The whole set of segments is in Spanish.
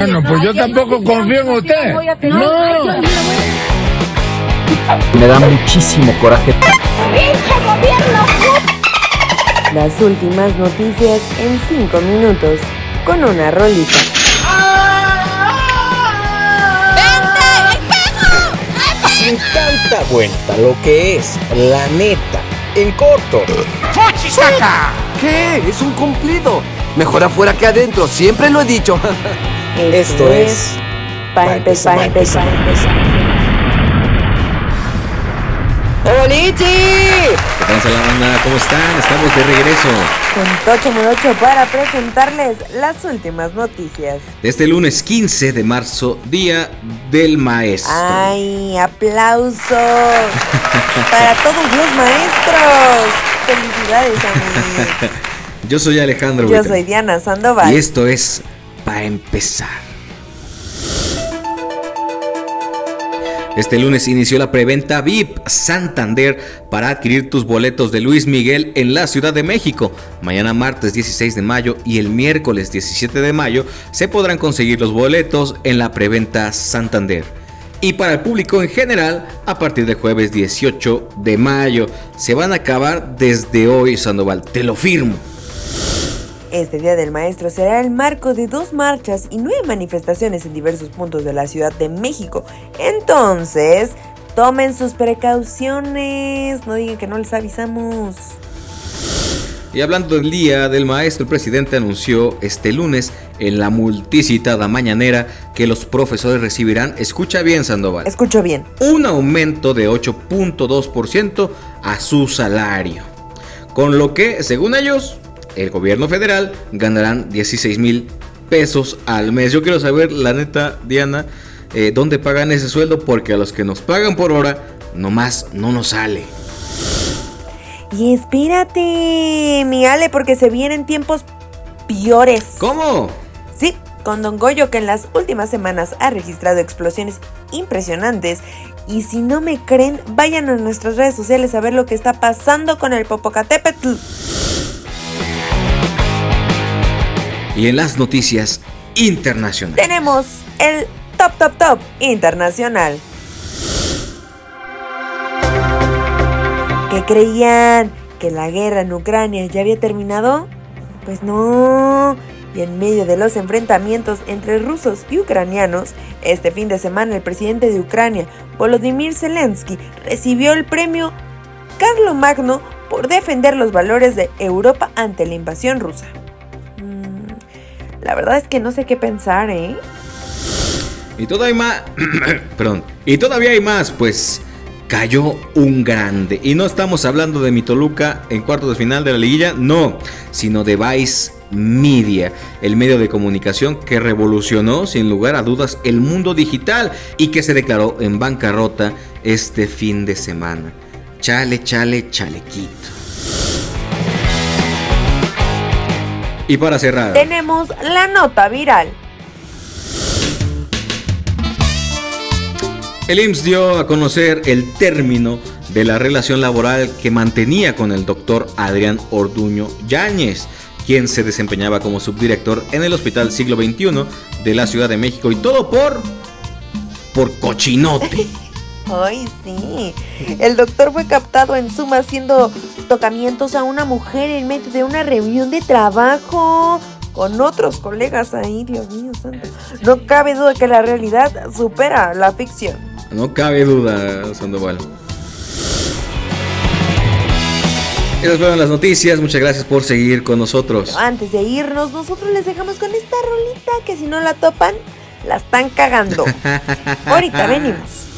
Bueno, pues yo tampoco confío en usted. No. Me da muchísimo coraje. Las últimas noticias en 5 minutos con una rolita. Me encanta vuelta lo que es, la neta, en corto. ¿Qué? Es un cumplido. Mejor afuera que adentro, siempre lo he dicho. Esto es Para empezar, para empezar, para empezar. ¡Olichi! ¿Qué tal la banda? ¿Cómo están? Estamos de regreso. Con Tocho Morocho para presentarles las últimas noticias. Este lunes 15 de marzo, Día del Maestro. ¡Ay, aplausos! para todos los maestros. Felicidades a mí. Yo soy Alejandro Yo Buitre. soy Diana Sandoval. Y esto es para empezar. Este lunes inició la preventa VIP Santander para adquirir tus boletos de Luis Miguel en la Ciudad de México. Mañana martes 16 de mayo y el miércoles 17 de mayo se podrán conseguir los boletos en la preventa Santander. Y para el público en general, a partir del jueves 18 de mayo, se van a acabar desde hoy, Sandoval. Te lo firmo. Este Día del Maestro será el marco de dos marchas y nueve manifestaciones en diversos puntos de la Ciudad de México. Entonces, tomen sus precauciones. No digan que no les avisamos. Y hablando del Día del Maestro, el presidente anunció este lunes en la multicitada mañanera que los profesores recibirán, escucha bien Sandoval, Escucho bien. un aumento de 8.2% a su salario. Con lo que, según ellos, el gobierno federal ganarán 16 mil pesos al mes. Yo quiero saber, la neta, Diana, eh, dónde pagan ese sueldo porque a los que nos pagan por hora, nomás no nos sale. Y espérate, mi Ale, porque se vienen tiempos peores. ¿Cómo? Sí, con Don Goyo que en las últimas semanas ha registrado explosiones impresionantes. Y si no me creen, vayan a nuestras redes sociales a ver lo que está pasando con el Popocatépetl. Y en las noticias internacionales. Tenemos el Top Top Top Internacional. ¿Qué creían? ¿Que la guerra en Ucrania ya había terminado? Pues no. Y en medio de los enfrentamientos entre rusos y ucranianos, este fin de semana el presidente de Ucrania, Volodymyr Zelensky, recibió el premio Carlo Magno por defender los valores de Europa ante la invasión rusa. La verdad es que no sé qué pensar, ¿eh? Y todavía hay más. Perdón. Y todavía hay más, pues cayó un grande. Y no estamos hablando de Mitoluca en cuartos de final de la liguilla, no, sino de Vice Media, el medio de comunicación que revolucionó sin lugar a dudas el mundo digital y que se declaró en bancarrota este fin de semana. Chale, chale, chalequito. Y para cerrar. Tenemos la nota viral. El IMSS dio a conocer el término de la relación laboral que mantenía con el doctor Adrián Orduño Yáñez, quien se desempeñaba como subdirector en el Hospital Siglo XXI de la Ciudad de México y todo por por cochinote. Ay, sí. El doctor fue captado en Zoom haciendo tocamientos a una mujer en medio de una reunión de trabajo con otros colegas ahí, Dios mío santo. No cabe duda que la realidad supera la ficción. No cabe duda, Sandoval. Esas fueron las noticias. Muchas gracias por seguir con nosotros. Pero antes de irnos, nosotros les dejamos con esta rolita que si no la topan, la están cagando. Ahorita venimos.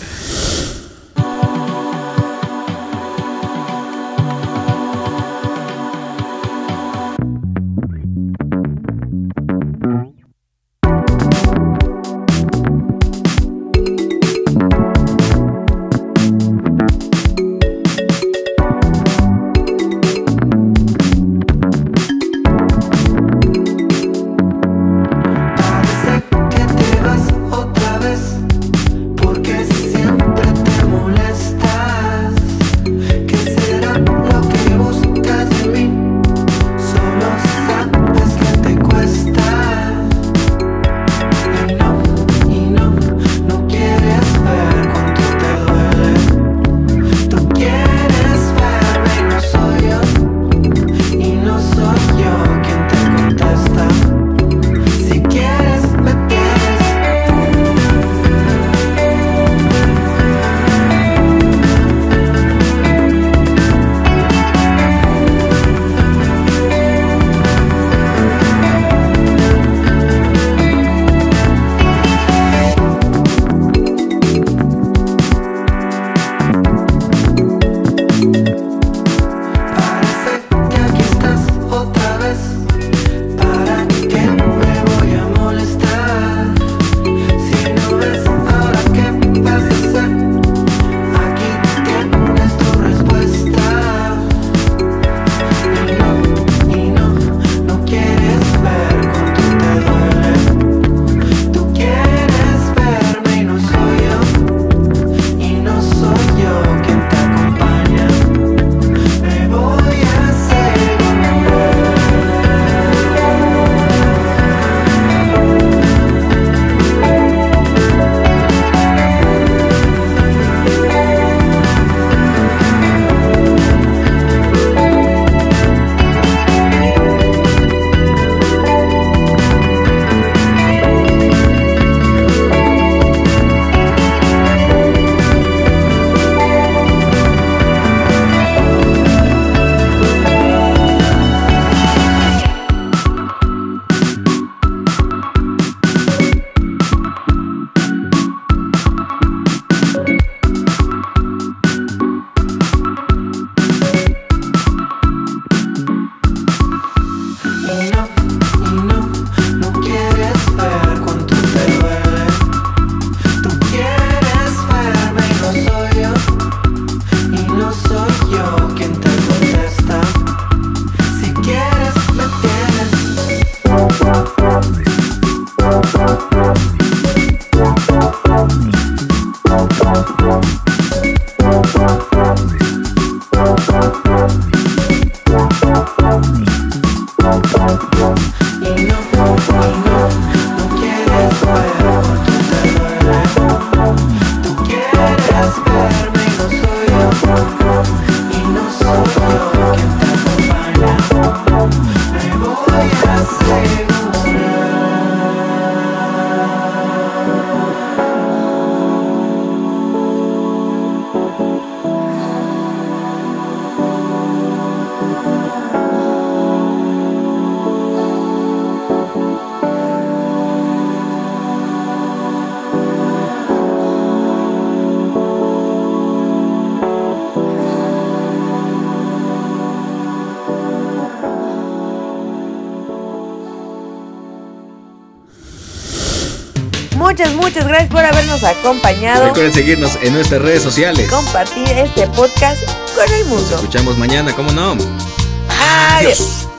Muchas, muchas gracias por habernos acompañado. Recuerden seguirnos en nuestras redes sociales. Compartir este podcast con el Nos mundo. escuchamos mañana, ¿cómo no? Adiós.